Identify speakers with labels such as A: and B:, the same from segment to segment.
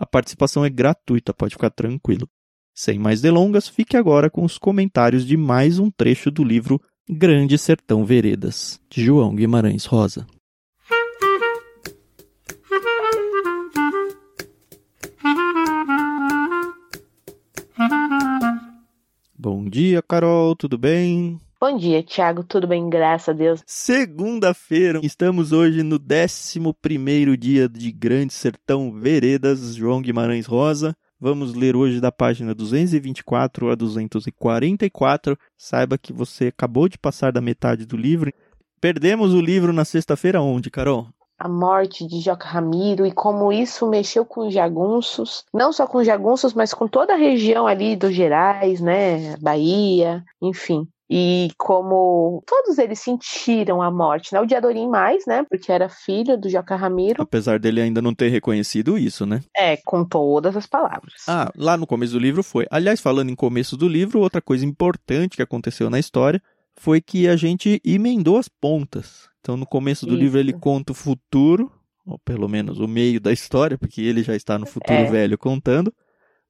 A: A participação é gratuita, pode ficar tranquilo. Sem mais delongas, fique agora com os comentários de mais um trecho do livro Grande Sertão Veredas, de João Guimarães Rosa. Bom dia, Carol, tudo bem?
B: Bom dia, Thiago. Tudo bem? Graças a Deus.
A: Segunda-feira, estamos hoje no 11 dia de Grande Sertão Veredas, João Guimarães Rosa. Vamos ler hoje da página 224 a 244. Saiba que você acabou de passar da metade do livro. Perdemos o livro na sexta-feira onde, Carol?
B: a morte de Joca Ramiro e como isso mexeu com os jagunços, não só com os jagunços, mas com toda a região ali dos Gerais, né, Bahia, enfim e como todos eles sentiram a morte, né? O Diadorim mais, né? Porque era filho do Joca Ramiro.
A: Apesar dele ainda não ter reconhecido isso, né?
B: É, com todas as palavras.
A: Ah, lá no começo do livro foi. Aliás, falando em começo do livro, outra coisa importante que aconteceu na história foi que a gente emendou as pontas. Então, no começo do isso. livro ele conta o futuro, ou pelo menos o meio da história, porque ele já está no futuro é. velho contando.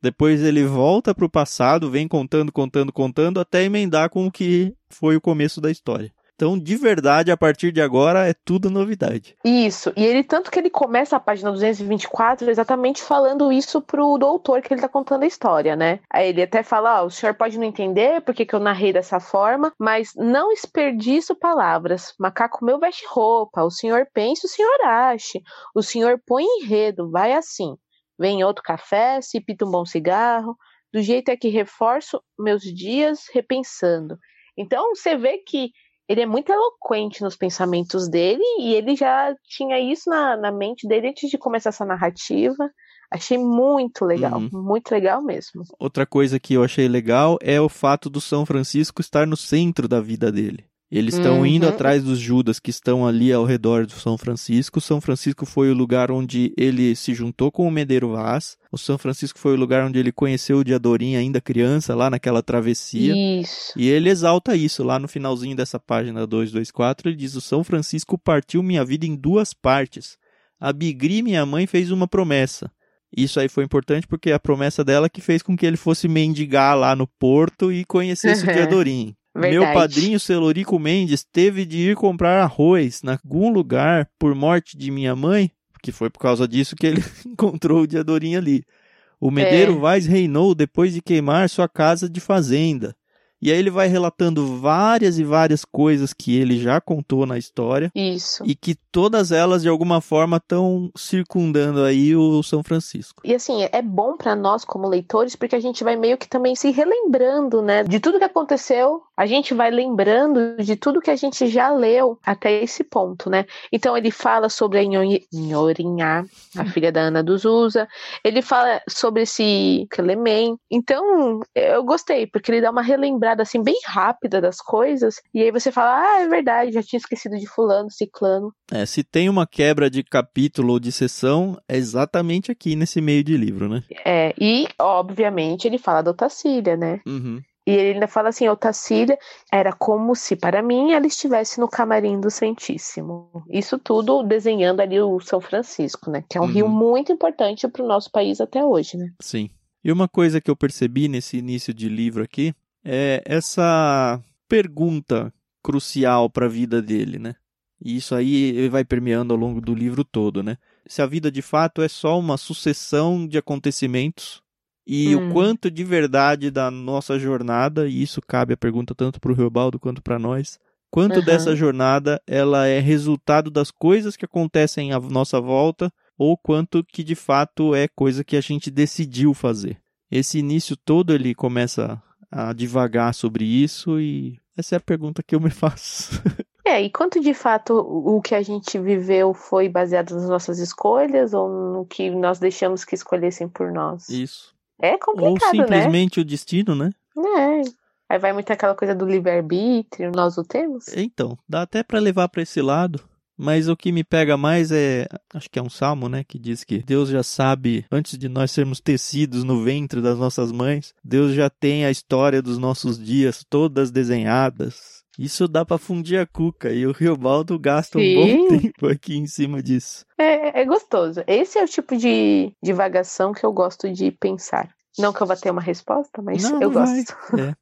A: Depois ele volta para o passado, vem contando, contando, contando, até emendar com o que foi o começo da história. Então, de verdade, a partir de agora é tudo novidade.
B: Isso. E ele, tanto que ele começa a página 224 exatamente falando isso pro doutor que ele tá contando a história, né? Aí ele até fala: Ó, oh, o senhor pode não entender porque que eu narrei dessa forma, mas não desperdiço palavras. Macaco meu veste roupa, o senhor pensa, o senhor ache. O senhor põe enredo, vai assim. Vem outro café, se pita um bom cigarro, do jeito é que reforço meus dias repensando. Então você vê que ele é muito eloquente nos pensamentos dele e ele já tinha isso na, na mente dele antes de começar essa narrativa. Achei muito legal, uhum. muito legal mesmo.
A: Outra coisa que eu achei legal é o fato do São Francisco estar no centro da vida dele. Eles estão uhum. indo atrás dos Judas que estão ali ao redor do São Francisco. São Francisco foi o lugar onde ele se juntou com o Medeiro Vaz. O São Francisco foi o lugar onde ele conheceu o Diadorim ainda criança, lá naquela travessia.
B: Isso.
A: E ele exalta isso lá no finalzinho dessa página 224. Ele diz: O São Francisco partiu minha vida em duas partes. A Bigri, minha mãe, fez uma promessa. Isso aí foi importante porque a promessa dela que fez com que ele fosse mendigar lá no porto e conhecesse o Diadorim. Verdade. Meu padrinho Celorico Mendes teve de ir comprar arroz em algum lugar por morte de minha mãe, que foi por causa disso que ele encontrou o Diadorim ali. O Medeiro é. Vaz reinou depois de queimar sua casa de fazenda. E aí ele vai relatando várias e várias coisas que ele já contou na história.
B: Isso.
A: E que todas elas, de alguma forma, estão circundando aí o São Francisco.
B: E assim, é bom para nós como leitores, porque a gente vai meio que também se relembrando, né? De tudo que aconteceu, a gente vai lembrando de tudo que a gente já leu até esse ponto, né? Então ele fala sobre a Nhorinhá, a filha da Ana dos Usa. Ele fala sobre esse Clemen. Então, eu gostei, porque ele dá uma relembrada lembrada assim bem rápida das coisas, e aí você fala, ah, é verdade, já tinha esquecido de fulano, ciclano.
A: É, se tem uma quebra de capítulo ou de sessão, é exatamente aqui nesse meio de livro, né?
B: É, e obviamente ele fala da Otacília, né?
A: Uhum.
B: E ele ainda fala assim: Otacília era como se para mim ela estivesse no camarim do Santíssimo. Isso tudo desenhando ali o São Francisco, né? Que é um uhum. rio muito importante para o nosso país até hoje, né?
A: Sim. E uma coisa que eu percebi nesse início de livro aqui é essa pergunta crucial para a vida dele, né? E isso aí vai permeando ao longo do livro todo, né? Se a vida de fato é só uma sucessão de acontecimentos e hum. o quanto de verdade da nossa jornada, e isso cabe a pergunta tanto para o Reobaldo quanto para nós, quanto uhum. dessa jornada ela é resultado das coisas que acontecem à nossa volta ou quanto que de fato é coisa que a gente decidiu fazer. Esse início todo ele começa a divagar sobre isso e essa é a pergunta que eu me faço.
B: É, e quanto de fato o que a gente viveu foi baseado nas nossas escolhas ou no que nós deixamos que escolhessem por nós?
A: Isso.
B: É complicado,
A: Ou simplesmente né? o destino, né?
B: É. Aí vai muito aquela coisa do livre-arbítrio, nós o temos.
A: Então, dá até para levar para esse lado. Mas o que me pega mais é, acho que é um salmo, né, que diz que Deus já sabe, antes de nós sermos tecidos no ventre das nossas mães, Deus já tem a história dos nossos dias todas desenhadas. Isso dá para fundir a cuca e o Rio Baldo gasta Sim. um bom tempo aqui em cima disso.
B: É, é gostoso. Esse é o tipo de divagação que eu gosto de pensar. Não que eu vá ter uma resposta, mas não, eu gosto.
A: É.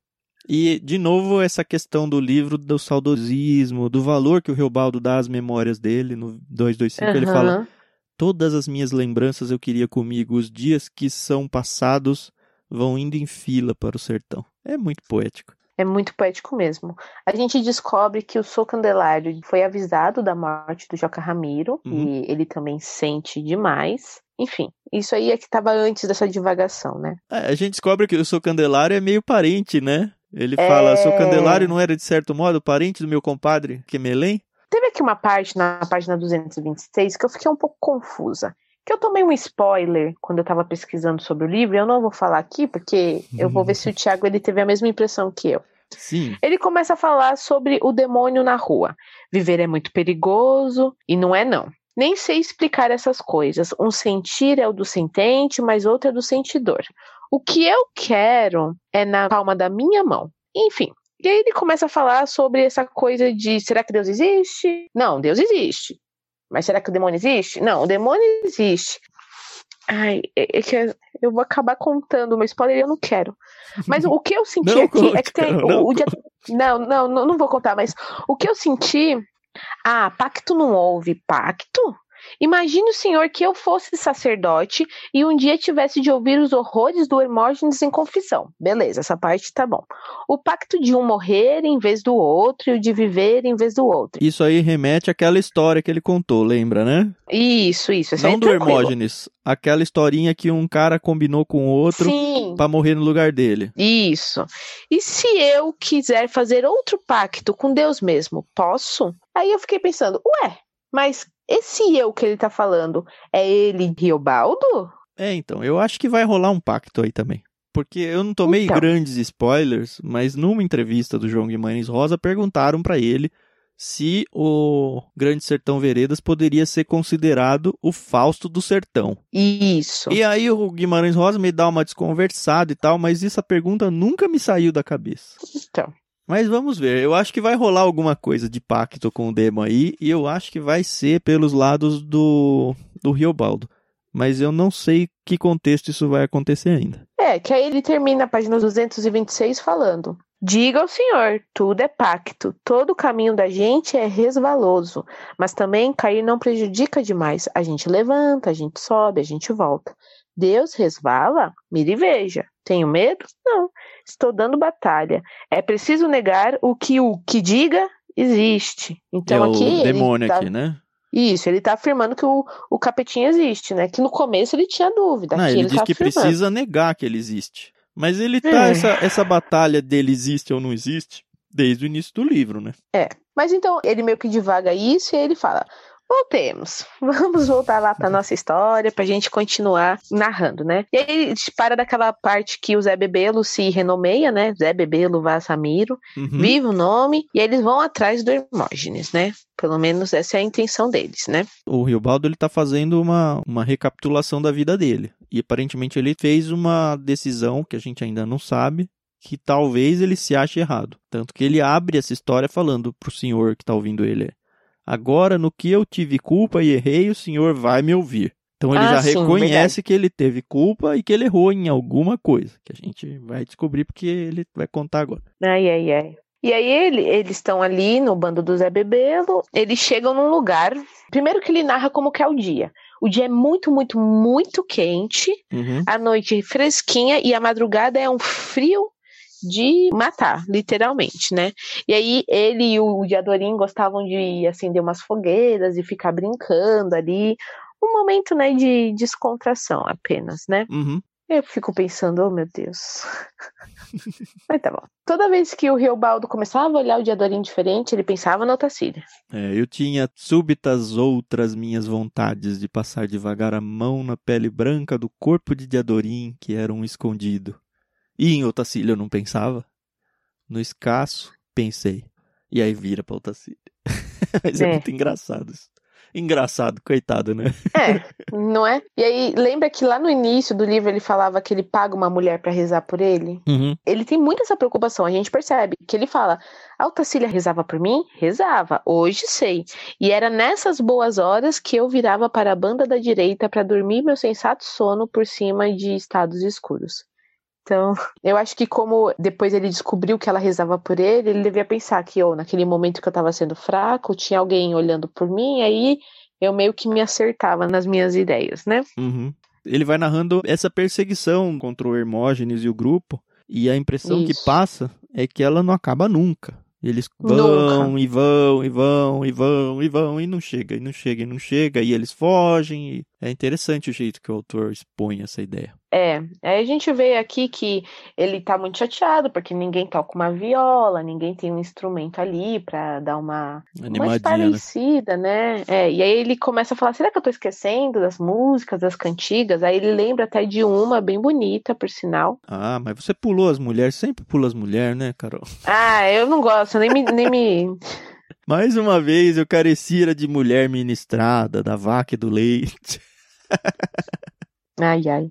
A: E, de novo, essa questão do livro do saudosismo, do valor que o Reobaldo dá às memórias dele, no 225, uhum. ele fala: Todas as minhas lembranças eu queria comigo, os dias que são passados vão indo em fila para o sertão. É muito poético.
B: É muito poético mesmo. A gente descobre que o Sou Candelário foi avisado da morte do Joca Ramiro uhum. e ele também sente demais. Enfim, isso aí é que estava antes dessa divagação, né?
A: É, a gente descobre que o Sou Candelário é meio parente, né? Ele é... fala, seu Candelário não era de certo modo parente do meu compadre Quemelém?
B: Teve aqui uma parte na página 226 que eu fiquei um pouco confusa. Que eu tomei um spoiler quando eu estava pesquisando sobre o livro, eu não vou falar aqui, porque eu vou ver se o Tiago ele teve a mesma impressão que eu.
A: Sim.
B: Ele começa a falar sobre o demônio na rua. Viver é muito perigoso, e não é não. Nem sei explicar essas coisas. Um sentir é o do sentente, mas outro é do sentidor. O que eu quero é na palma da minha mão. Enfim. E aí ele começa a falar sobre essa coisa de será que Deus existe? Não, Deus existe. Mas será que o demônio existe? Não, o demônio existe. Ai, é, é que eu vou acabar contando uma spoiler e eu não quero. Mas o que eu senti
A: não
B: aqui
A: conte,
B: é que tem.
A: Não,
B: o, o dia... não, não, não, não vou contar, mas o que eu senti. Ah, pacto não houve. Pacto? Imagine o senhor que eu fosse sacerdote e um dia tivesse de ouvir os horrores do Hermógenes em confissão. Beleza, essa parte tá bom. O pacto de um morrer em vez do outro e o de viver em vez do outro.
A: Isso aí remete àquela história que ele contou, lembra, né?
B: Isso, isso.
A: Não
B: é
A: do Hermógenes. Aquela historinha que um cara combinou com o outro para morrer no lugar dele.
B: Isso. E se eu quiser fazer outro pacto com Deus mesmo, posso? Aí eu fiquei pensando, ué, mas esse eu que ele tá falando, é ele Riobaldo?
A: É, então, eu acho que vai rolar um pacto aí também. Porque eu não tomei então. grandes spoilers, mas numa entrevista do João Guimarães Rosa perguntaram para ele se o Grande Sertão Veredas poderia ser considerado o Fausto do Sertão.
B: Isso.
A: E aí o Guimarães Rosa me dá uma desconversada e tal, mas essa pergunta nunca me saiu da cabeça.
B: Então.
A: Mas vamos ver. Eu acho que vai rolar alguma coisa de pacto com o Demo aí. E eu acho que vai ser pelos lados do, do Riobaldo. Mas eu não sei que contexto isso vai acontecer ainda.
B: É, que aí ele termina a página 226 falando. Diga ao Senhor, tudo é pacto, todo o caminho da gente é resvaloso, mas também cair não prejudica demais. A gente levanta, a gente sobe, a gente volta. Deus resvala? Mire e veja. Tenho medo? Não. Estou dando batalha. É preciso negar o que o que diga existe. Então
A: é
B: aqui.
A: O demônio
B: tá...
A: aqui, né?
B: Isso, ele está afirmando que o, o capetinho existe, né? Que no começo ele tinha dúvida.
A: Não, ele, ele diz tá que afirmando. precisa negar que ele existe. Mas ele tá, é. essa, essa batalha dele existe ou não existe, desde o início do livro, né?
B: É. Mas então, ele meio que divaga isso e ele fala: Voltemos. Vamos voltar lá para nossa história, para a gente continuar narrando, né? E aí a gente para daquela parte que o Zé Bebelo se renomeia, né? Zé Bebelo Vassamiro, uhum. vive o nome, e eles vão atrás do Hermógenes, né? Pelo menos essa é a intenção deles, né?
A: O Riobaldo ele tá fazendo uma, uma recapitulação da vida dele. E aparentemente ele fez uma decisão que a gente ainda não sabe, que talvez ele se ache errado. Tanto que ele abre essa história falando pro senhor que tá ouvindo ele: Agora, no que eu tive culpa e errei, o Senhor vai me ouvir. Então ele ah, já sim, reconhece verdade. que ele teve culpa e que ele errou em alguma coisa, que a gente vai descobrir porque ele vai contar agora.
B: Ai, ai, ai. E aí ele, eles estão ali no bando do Zé Bebelo, eles chegam num lugar, primeiro que ele narra como que é o dia. O dia é muito, muito, muito quente, uhum. a noite fresquinha e a madrugada é um frio de matar, literalmente, né? E aí ele e o Diadorim gostavam de acender umas fogueiras e ficar brincando ali. Um momento, né, de descontração apenas, né?
A: Uhum.
B: Eu fico pensando, oh meu Deus. Mas tá bom. Toda vez que o Riobaldo começava a olhar o Diadorim diferente, ele pensava na Otacília.
A: É, eu tinha súbitas outras minhas vontades de passar devagar a mão na pele branca do corpo de Diadorim, que era um escondido. E em Otacília eu não pensava. No escasso, pensei. E aí vira pra Otacília. Mas é. é muito engraçado isso engraçado, coitado, né?
B: É, não é? E aí, lembra que lá no início do livro ele falava que ele paga uma mulher para rezar por ele?
A: Uhum.
B: Ele tem muita essa preocupação, a gente percebe que ele fala: a Altacília rezava por mim? Rezava, hoje sei. E era nessas boas horas que eu virava para a banda da direita para dormir meu sensato sono por cima de estados escuros. Então, eu acho que como depois ele descobriu que ela rezava por ele, ele devia pensar que, oh, naquele momento que eu estava sendo fraco, tinha alguém olhando por mim, aí eu meio que me acertava nas minhas ideias, né?
A: Uhum. Ele vai narrando essa perseguição contra o Hermógenes e o grupo, e a impressão Isso. que passa é que ela não acaba nunca. Eles vão Nunca. e vão e vão e vão e vão e não chega, e não chega, e não chega, e eles fogem. E é interessante o jeito que o autor expõe essa ideia.
B: É, aí a gente vê aqui que ele tá muito chateado porque ninguém toca uma viola, ninguém tem um instrumento ali para dar uma, uma parecida, né? né? É, e aí ele começa a falar: será que eu tô esquecendo das músicas, das cantigas? Aí ele lembra até de uma bem bonita, por sinal.
A: Ah, mas você pulou as mulheres, sempre pula as mulheres, né, Carol?
B: Ah, eu não gosto, nem me. Nem me...
A: Mais uma vez eu carecia de mulher ministrada, da vaca e do leite.
B: ai, ai.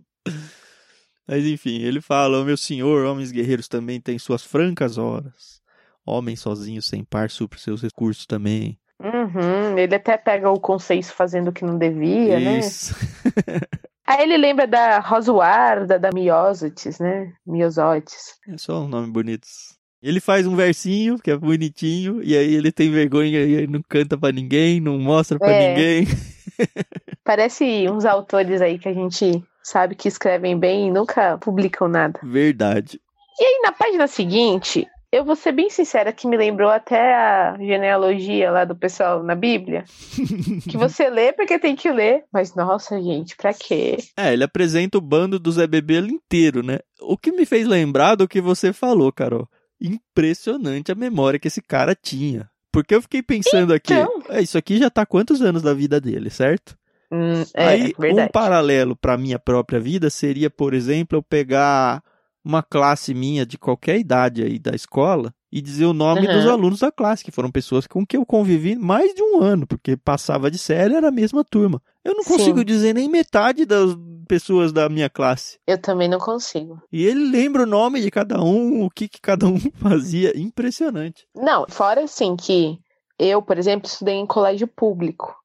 A: Mas enfim, ele fala: meu senhor, homens guerreiros também têm suas francas horas. Homem sozinho, sem par, supre seus recursos também.
B: Uhum, ele até pega o conceito fazendo o que não devia,
A: Isso.
B: né? Aí ele lembra da Rosuarda, da Miósotis, né? Miosotes.
A: É só um nome bonito. Ele faz um versinho que é bonitinho, e aí ele tem vergonha e não canta para ninguém, não mostra para é. ninguém.
B: Parece uns autores aí que a gente sabe que escrevem bem e nunca publicam nada.
A: Verdade.
B: E aí, na página seguinte, eu vou ser bem sincera que me lembrou até a genealogia lá do pessoal na Bíblia. que você lê porque tem que ler. Mas, nossa, gente, pra quê?
A: É, ele apresenta o bando do Zé Bebelo inteiro, né? O que me fez lembrar do que você falou, Carol. Impressionante a memória que esse cara tinha. Porque eu fiquei pensando então... aqui, é, isso aqui já tá quantos anos da vida dele, certo?
B: Hum, é,
A: Aí,
B: verdade.
A: um paralelo para minha própria vida seria, por exemplo, eu pegar uma classe minha de qualquer idade aí da escola e dizer o nome uhum. dos alunos da classe, que foram pessoas com que eu convivi mais de um ano, porque passava de série era a mesma turma. Eu não consigo Sim. dizer nem metade das pessoas da minha classe.
B: Eu também não consigo.
A: E ele lembra o nome de cada um, o que, que cada um fazia. Impressionante.
B: Não, fora assim que eu, por exemplo, estudei em colégio público.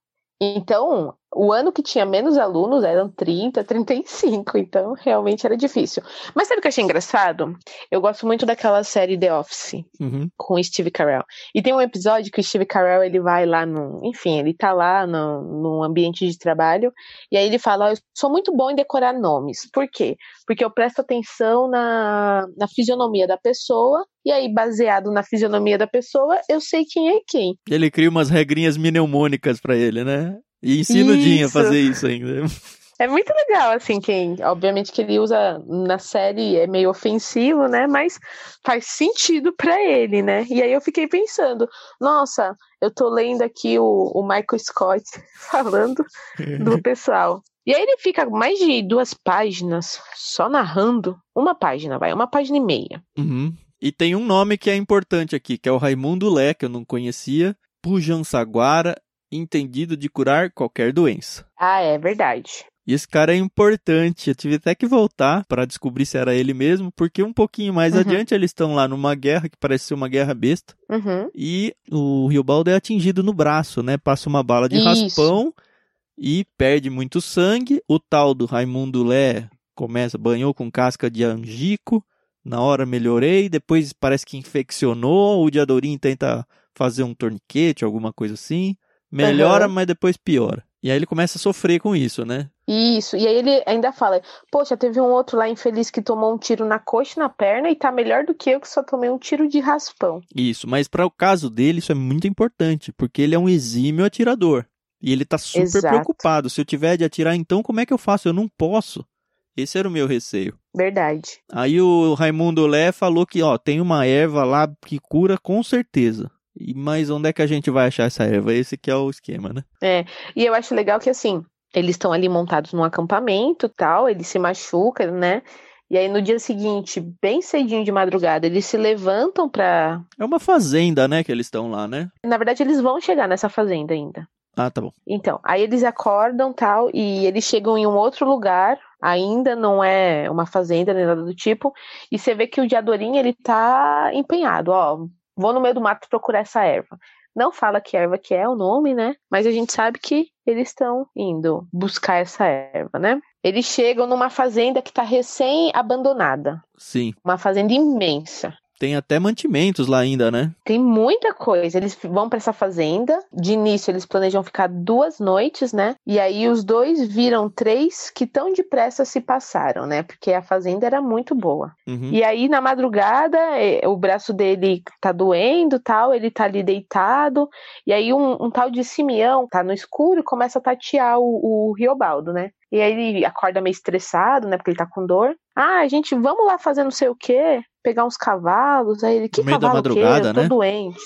B: Então, o ano que tinha menos alunos eram 30, 35, então realmente era difícil. Mas sabe o que eu achei engraçado? Eu gosto muito daquela série The Office
A: uhum.
B: com o Steve Carell. E tem um episódio que o Steve Carell ele vai lá no, enfim, ele tá lá no, no ambiente de trabalho e aí ele fala: oh, "Eu sou muito bom em decorar nomes". Por quê? Porque eu presto atenção na, na fisionomia da pessoa e aí, baseado na fisionomia da pessoa, eu sei quem é quem.
A: Ele cria umas regrinhas mnemônicas para ele, né? E ensina o Dinho a fazer isso ainda.
B: É muito legal, assim, quem. Obviamente que ele usa na série é meio ofensivo, né? Mas faz sentido para ele, né? E aí eu fiquei pensando, nossa, eu tô lendo aqui o, o Michael Scott falando do pessoal. E aí ele fica mais de duas páginas só narrando. Uma página, vai, uma página e meia.
A: Uhum. E tem um nome que é importante aqui, que é o Raimundo Lé, que eu não conhecia. Pujan Saguara entendido de curar qualquer doença.
B: Ah, é verdade.
A: E esse cara é importante. Eu tive até que voltar para descobrir se era ele mesmo, porque um pouquinho mais uhum. adiante eles estão lá numa guerra que parece ser uma guerra besta.
B: Uhum.
A: E o Riobaldo é atingido no braço, né? Passa uma bala de Isso. raspão e perde muito sangue. O tal do Raimundo Lé começa, banhou com casca de angico. Na hora melhorei, depois parece que infeccionou. O Diadorim tenta fazer um torniquete, alguma coisa assim. Melhora, uhum. mas depois piora. E aí ele começa a sofrer com isso, né?
B: Isso, e aí ele ainda fala: Poxa, teve um outro lá infeliz que tomou um tiro na coxa e na perna e tá melhor do que eu que só tomei um tiro de raspão.
A: Isso, mas para o caso dele, isso é muito importante, porque ele é um exímio atirador. E ele tá super Exato. preocupado. Se eu tiver de atirar, então como é que eu faço? Eu não posso. Esse era o meu receio.
B: Verdade.
A: Aí o Raimundo Lé falou que, ó, tem uma erva lá que cura com certeza. Mas onde é que a gente vai achar essa erva? Esse que é o esquema, né?
B: É. E eu acho legal que assim, eles estão ali montados num acampamento, tal, ele se machuca, né? E aí no dia seguinte, bem cedinho de madrugada, eles se levantam pra.
A: É uma fazenda, né, que eles estão lá, né?
B: Na verdade, eles vão chegar nessa fazenda ainda.
A: Ah, tá bom.
B: Então, aí eles acordam tal, e eles chegam em um outro lugar, ainda não é uma fazenda nem nada do tipo, e você vê que o Diadorim, ele tá empenhado, ó, vou no meio do mato procurar essa erva. Não fala que erva que é o nome, né? Mas a gente sabe que eles estão indo buscar essa erva, né? Eles chegam numa fazenda que está recém-abandonada.
A: Sim.
B: Uma fazenda imensa.
A: Tem até mantimentos lá ainda, né?
B: Tem muita coisa. Eles vão para essa fazenda. De início, eles planejam ficar duas noites, né? E aí os dois viram três que tão depressa se passaram, né? Porque a fazenda era muito boa.
A: Uhum.
B: E aí, na madrugada, é, o braço dele tá doendo tal, ele tá ali deitado. E aí, um, um tal de Simeão tá no escuro e começa a tatear o, o Riobaldo, né? E aí ele acorda meio estressado, né? Porque ele tá com dor. Ah, gente, vamos lá fazer não sei o quê, pegar uns cavalos. Aí ele, que
A: No meio da
B: cavalo quê?
A: madrugada,
B: Eu tô
A: né?
B: doente.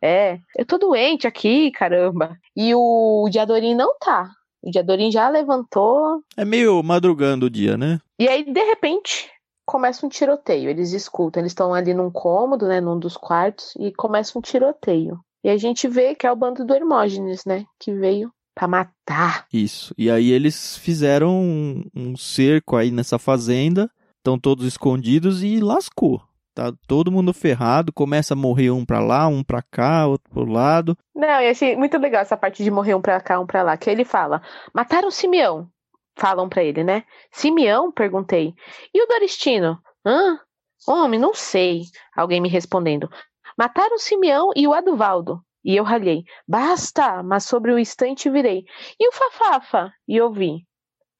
B: É, eu tô doente aqui, caramba. E o Diadorim não tá. O Diadorim já levantou.
A: É meio madrugando o dia, né?
B: E aí, de repente, começa um tiroteio. Eles escutam, eles estão ali num cômodo, né? Num dos quartos, e começa um tiroteio. E a gente vê que é o bando do Hermógenes, né? Que veio pra matar.
A: Isso. E aí eles fizeram um, um cerco aí nessa fazenda, estão todos escondidos e lascou. Tá todo mundo ferrado, começa a morrer um pra lá, um pra cá, outro pro lado.
B: Não, e achei muito legal essa parte de morrer um pra cá, um pra lá. Que ele fala: mataram Simeão. Falam pra ele, né? Simeão? Perguntei. E o Doristino? Hã? Homem, não sei. Alguém me respondendo. Mataram Simeão e o Aduvaldo. E eu ralhei. Basta! Mas sobre o instante virei. E o Fafafa? E ouvi.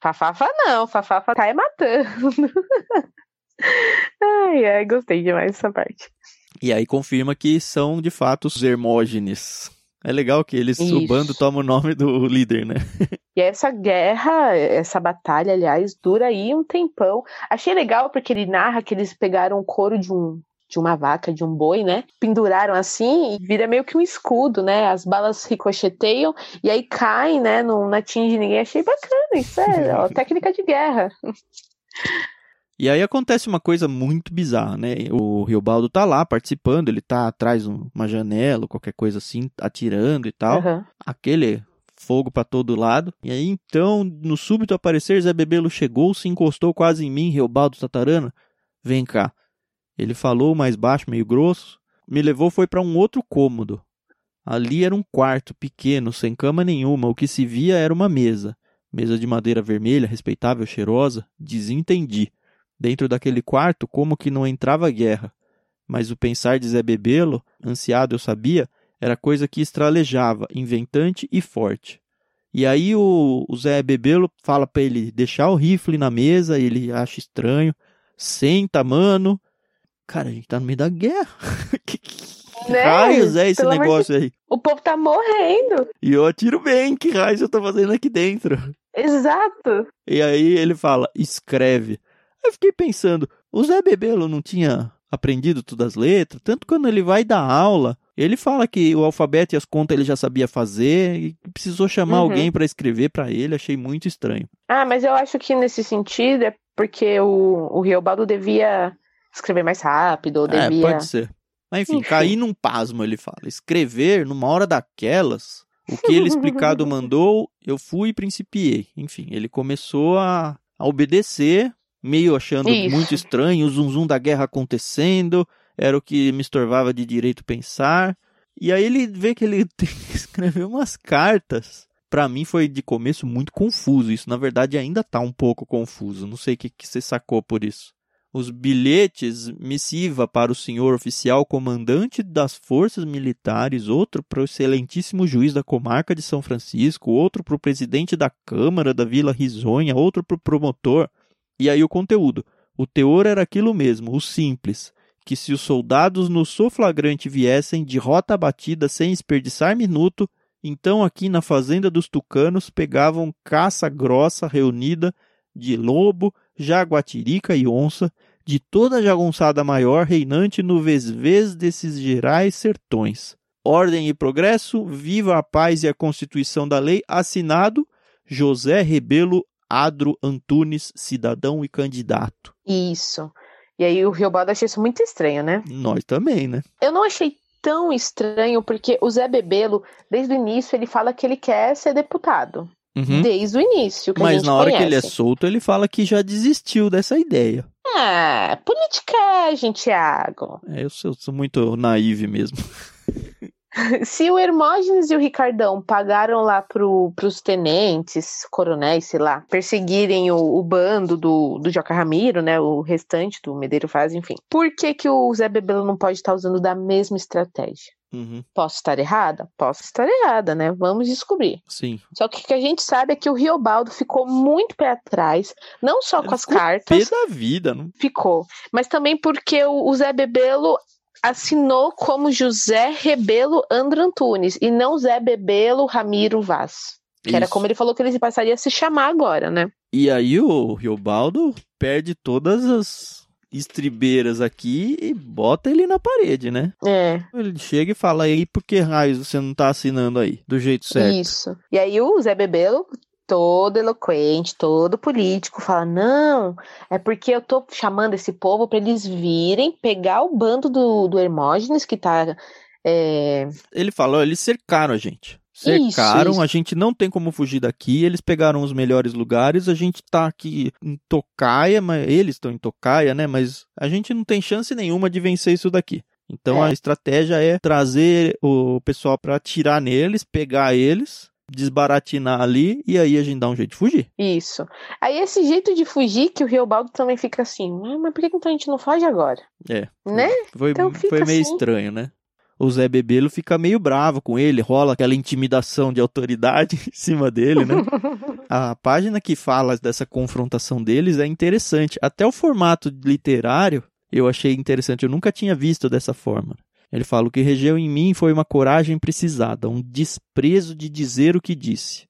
B: Fafafa não, Fafafa tá é matando. ai, ai, gostei demais dessa parte.
A: E aí confirma que são de fato os Hermógenes. É legal que eles, o
B: Isso.
A: bando toma o nome do líder, né?
B: E essa guerra, essa batalha, aliás, dura aí um tempão. Achei legal porque ele narra que eles pegaram o couro de um de uma vaca, de um boi, né? Penduraram assim e vira meio que um escudo, né? As balas ricocheteiam e aí caem, né? Não, não atinge ninguém. Achei bacana, isso é ó, técnica de guerra.
A: E aí acontece uma coisa muito bizarra, né? O Riobaldo tá lá participando, ele tá atrás de uma janela, qualquer coisa assim, atirando e tal.
B: Aham.
A: Aquele fogo pra todo lado. E aí então, no súbito aparecer, Zé Bebelo chegou, se encostou quase em mim, Riobaldo Tatarana. Vem cá. Ele falou mais baixo, meio grosso. Me levou foi pra um outro cômodo. Ali era um quarto pequeno, sem cama nenhuma. O que se via era uma mesa. Mesa de madeira vermelha, respeitável, cheirosa. Desentendi. Dentro daquele quarto, como que não entrava guerra. Mas o pensar de Zé Bebelo, ansiado eu sabia, era coisa que estralejava, inventante e forte. E aí o, o Zé Bebelo fala pra ele deixar o rifle na mesa, ele acha estranho. Senta, mano. Cara, a gente tá no meio da guerra. que que
B: Né?
A: raios é esse
B: Pelo amor de-
A: negócio aí?
B: O povo tá morrendo.
A: E eu atiro bem, que raios eu tô fazendo aqui dentro?
B: Exato.
A: E aí ele fala, escreve. Eu fiquei pensando, o Zé Bebelo não tinha aprendido todas as letras? Tanto quando ele vai dar aula, ele fala que o alfabeto e as contas ele já sabia fazer e precisou chamar
B: Uhum.
A: alguém pra escrever pra ele, achei muito estranho.
B: Ah, mas eu acho que nesse sentido é porque o, o Riobaldo devia escrever mais rápido, ou
A: É,
B: devia.
A: pode ser. Mas enfim,
B: Enfim.
A: caí num pasmo, ele fala. Escrever numa hora daquelas, o que ele explicado mandou, eu fui e principiei. Enfim, ele começou a, a obedecer, meio achando
B: Isso.
A: muito estranho, o zum zum da guerra acontecendo, era o que me estorvava de direito pensar. E aí ele vê que ele tem que escrever umas cartas. Pra mim foi de começo muito confuso isso. Na verdade ainda tá um pouco confuso. Não sei o que, que você sacou por isso os bilhetes missiva para o senhor oficial comandante das forças militares, outro para o excelentíssimo juiz da comarca de São Francisco, outro para o presidente da Câmara da Vila Risonha, outro para o promotor. E aí o conteúdo. O teor era aquilo mesmo, o simples, que se os soldados no soflagrante viessem de rota batida sem desperdiçar minuto, então aqui na fazenda dos tucanos pegavam caça grossa reunida de lobo, jaguatirica e onça, de toda a jagunçada maior reinante no vesvês desses gerais sertões. Ordem e progresso, viva a paz e a constituição da lei, assinado José Rebelo Adro Antunes, cidadão e candidato.
B: Isso. E aí o Riobaldo achei isso muito estranho, né?
A: Nós também, né?
B: Eu não achei tão estranho, porque o Zé Bebelo, desde o início, ele fala que ele quer ser deputado.
A: Uhum.
B: Desde o início.
A: Mas na hora que ele é
B: conhece.
A: solto, ele fala que já desistiu dessa ideia.
B: Ah, politicagem, Thiago.
A: É, eu sou, sou muito naive mesmo.
B: Se o Hermógenes e o Ricardão pagaram lá pro, pros tenentes, coronéis, sei lá, perseguirem o, o bando do, do Joca Ramiro, né? O restante do Medeiro Faz, enfim. Por que, que o Zé Bebelo não pode estar usando da mesma estratégia?
A: Uhum,
B: Posso estar errada? Posso estar errada, né? Vamos descobrir.
A: sim.
B: Só que o que a gente sabe é que o Riobaldo ficou muito pé atrás, não só
A: Ele
B: com as
A: ficou Pé
B: cartas,
A: da vida, não?
B: ficou, mas também porque o, Zé Bebelo assinou como José Rebelo Andro Antunes e não Zé Bebelo Ramiro Vaz. Que era
A: Isso.
B: como ele falou que ele passaria a se chamar agora, né?
A: E aí o Riobaldo perde todas as estribeiras aqui e bota ele na parede, né?
B: É,
A: Ele chega e fala aí por que raios você não tá assinando aí do jeito certo.
B: isso. E aí o Zé Bebelo, todo eloquente, todo político, fala: não, é porque eu tô chamando esse povo para eles virem pegar o bando do, do Hermógenes, que tá. é,
A: Ele fala, ó, eles cercaram a gente. Cercaram,
B: isso.
A: a gente não tem como fugir daqui, eles pegaram os melhores lugares, a gente tá aqui em Tocaia, mas eles estão em Tocaia, né? Mas a gente não tem chance nenhuma de vencer isso daqui. Então
B: É.
A: a estratégia é trazer o pessoal pra atirar neles, pegar eles, desbaratinar ali e aí a gente dá um jeito de fugir.
B: Isso. Aí esse jeito de fugir que o Riobaldo também fica assim, "Ah, mas por que então a gente não foge agora?
A: É.
B: Né?
A: Foi,
B: Então fica
A: foi meio
B: assim.
A: estranho, né? O Zé Bebelo fica meio bravo com ele, rola aquela intimidação de autoridade em cima dele, né? A página que fala dessa confrontação deles é interessante. Até o formato literário eu achei interessante. Eu nunca tinha visto dessa forma. Ele fala: o que regeu em mim foi uma coragem precisada, um desprezo de dizer o que disse.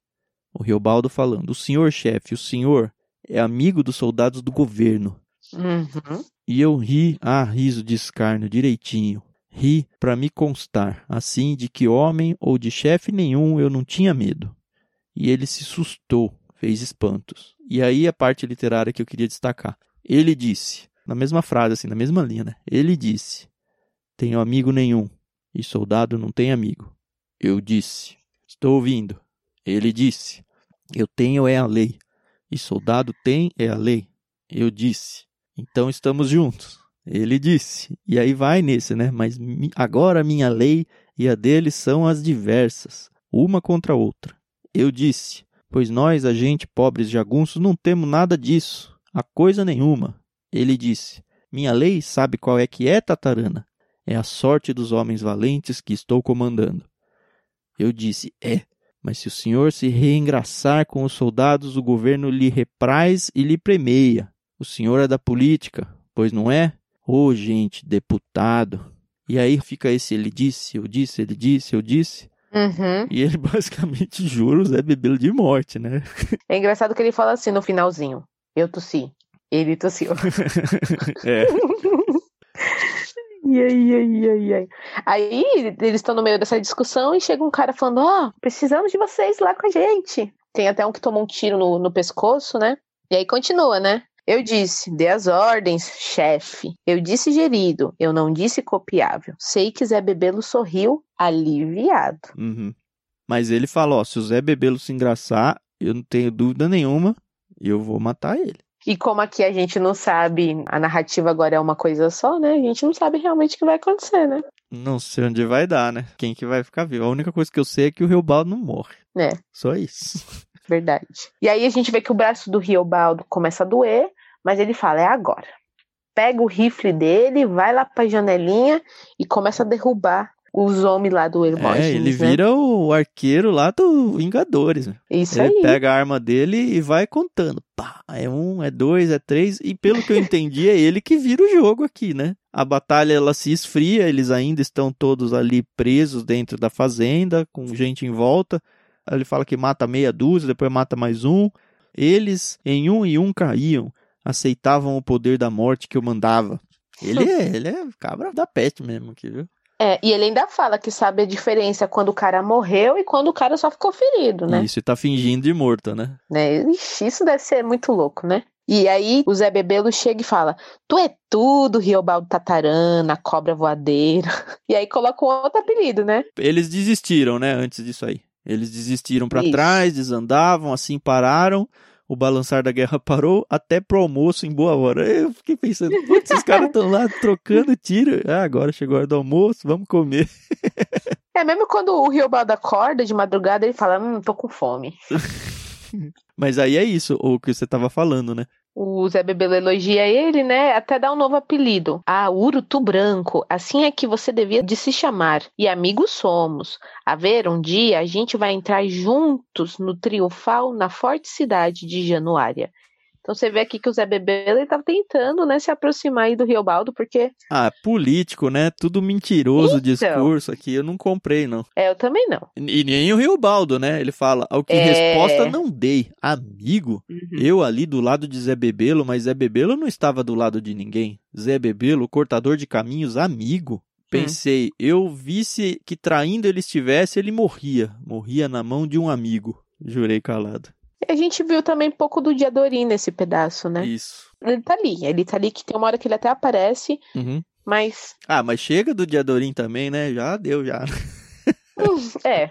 A: O Riobaldo falando: o senhor chefe, o senhor é amigo dos soldados do governo.
B: Uhum.
A: E eu ri, ah, riso de escárnio, direitinho. Ri para me constar, assim, de que homem ou de chefe nenhum eu não tinha medo. E ele se sustou, fez espantos. E aí a parte literária que eu queria destacar. Ele disse, na mesma frase, assim, na mesma linha, né? Ele disse: Tenho amigo nenhum, e soldado não tem amigo. Eu disse: Estou ouvindo. Ele disse: Eu tenho é a lei, e soldado tem é a lei. Eu disse: Então estamos juntos. Ele disse. E aí vai nesse, né? Mas agora minha lei e a dele são as diversas, uma contra a outra. Eu disse: Pois nós, a gente, pobres jagunços, não temos nada disso, a coisa nenhuma. Ele disse: Minha lei sabe qual é que é, Tatarana? É a sorte dos homens valentes que estou comandando. Eu disse: É, mas se o senhor se reengraçar com os soldados, o governo lhe repraz e lhe premeia. O senhor é da política, pois não é? Ô, gente, deputado. E aí fica esse ele disse, eu disse, ele disse, eu disse.
B: Uhum.
A: E ele basicamente jura o Zé Bebelo de morte, né?
B: É engraçado que ele fala assim no finalzinho. Eu tossi. Ele tossiu.
A: É.
B: E aí, aí, aí, aí. Aí eles estão no meio dessa discussão e chega um cara falando: Ó, precisamos de vocês lá com a gente. Tem até um que tomou um tiro no, no pescoço, né? E aí continua, né? Eu disse, dê as ordens, chefe. Eu disse gerido, eu não disse copiável. Sei que Zé Bebelo sorriu, aliviado.
A: Uhum. Mas ele fala, ó, se o Zé Bebelo se engraçar, eu não tenho dúvida nenhuma, eu vou matar ele.
B: E como aqui a gente não sabe, a narrativa agora é uma coisa só, né? A gente não sabe realmente o que vai acontecer, né?
A: Não sei onde vai dar, né? Quem que vai ficar vivo. A única coisa que eu sei é que o Riobaldo não morre.
B: É.
A: Só isso.
B: Verdade. E aí a gente vê que o braço do Riobaldo começa a doer, mas ele fala: é agora. Pega o rifle dele, vai lá pra janelinha e começa a derrubar os homens lá do Hermógenes.
A: É, ele
B: né?
A: vira o arqueiro lá do Vingadores. né?
B: Isso
A: Ele
B: aí.
A: pega a arma dele e vai contando. Pá, é um, é dois, é três. E pelo que eu entendi, é ele que vira o jogo aqui, né? A batalha ela se esfria, eles ainda estão todos ali presos dentro da fazenda, com gente em volta. Ele fala que mata meia dúzia, depois mata mais um. Eles em um e um caíam. Aceitavam o poder da morte que eu mandava. Ele é, ele é cabra da peste mesmo aqui, viu?
B: É, e ele ainda fala que sabe a diferença quando o cara morreu e quando o cara só ficou ferido, né?
A: Isso, e tá fingindo de morto, né?
B: né? Ixi, isso deve ser muito louco, né? E aí o Zé Bebelo chega e fala: Tu é tudo, Riobaldo Tatarana, cobra voadeira. E aí coloca um outro apelido, né?
A: Eles desistiram, né, antes disso aí. Eles desistiram para trás, desandavam, assim pararam. O balançar da guerra parou até pro almoço em boa hora. Eu fiquei pensando, putz, esses caras estão lá trocando tiro. Ah, agora chegou a hora do almoço, vamos comer.
B: É, mesmo quando o Riobaldo acorda de madrugada, ele fala, hum, tô com fome.
A: Mas aí é isso, o que você tava falando, né?
B: O Zé Bebelo elogia ele, né? Até dá um novo apelido. Ah, Urutu Branco. Assim é que você devia de se chamar. E amigos somos. A ver, um dia a gente vai entrar juntos no Triunfal na forte cidade de Januária. Então você vê aqui que o Zé Bebelo ele tá tentando, né, se aproximar aí do Riobaldo, porque...
A: Ah, político, né? Tudo mentiroso então... discurso aqui, eu não comprei, não.
B: É, eu também não.
A: E nem o Riobaldo, né? Ele fala, ao que é... resposta não dei. Amigo, uhum. eu ali do lado de Zé Bebelo, mas Zé Bebelo não estava do lado de ninguém. Zé Bebelo, cortador de caminhos, amigo. Hum. Pensei, hum. eu visse que traindo ele estivesse, ele morria. Morria na mão de um amigo. Jurei calado.
B: A gente viu também um pouco do Diadorim nesse pedaço, né?
A: Isso.
B: Ele tá ali, ele tá ali que tem uma hora que ele até aparece, uhum. mas.
A: Ah, mas chega do Diadorim também, né? Já deu, já.
B: Hum, é.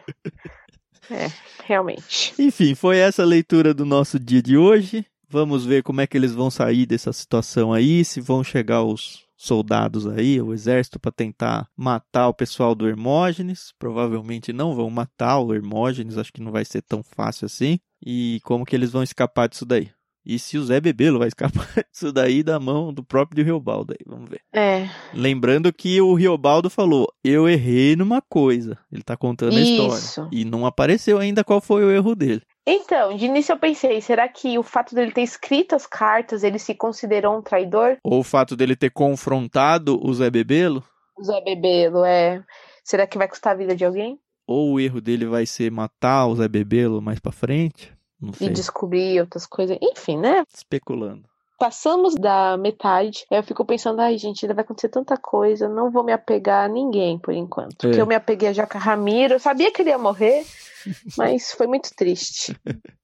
B: É, realmente.
A: Enfim, foi essa a leitura do nosso dia de hoje. Vamos ver como é que eles vão sair dessa situação aí, se vão chegar os soldados aí, o exército, para tentar matar o pessoal do Hermógenes. Provavelmente não vão matar o Hermógenes, acho que não vai ser tão fácil assim. E como que eles vão escapar disso daí? E se o Zé Bebelo vai escapar disso daí da mão do próprio Riobaldo aí, vamos ver.
B: É.
A: Lembrando que o Riobaldo falou, eu errei numa coisa. Ele tá contando Isso. a história. E não apareceu ainda qual foi o erro dele.
B: Então, de início eu pensei, será que o fato dele ter escrito as cartas, ele se considerou um traidor?
A: Ou o fato dele ter confrontado o Zé Bebelo?
B: O Zé Bebelo, é. Será que vai custar a vida de alguém?
A: Ou o erro dele vai ser matar o Zé Bebelo mais pra frente? Não sei.
B: E descobrir outras coisas. Enfim, né?
A: Especulando.
B: Passamos da metade, eu fico pensando, ai gente, ainda vai acontecer tanta coisa, não vou me apegar a ninguém por enquanto. É. Porque eu me apeguei a Jaca Ramiro, eu sabia que ele ia morrer, mas foi muito triste.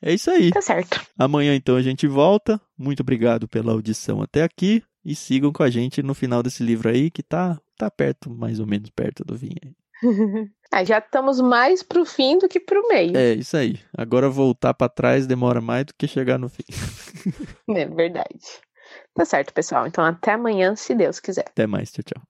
A: É isso aí.
B: Tá certo.
A: Amanhã então a gente volta. Muito obrigado pela audição até aqui. E sigam com a gente no final desse livro aí, que tá, tá perto, mais ou menos perto do fim.
B: ah, já estamos mais pro fim do que pro meio.
A: É, isso aí. Agora voltar para trás demora mais do que chegar no fim.
B: é verdade. Tá certo, pessoal. Então até amanhã, se Deus quiser.
A: Até mais. Tchau, tchau.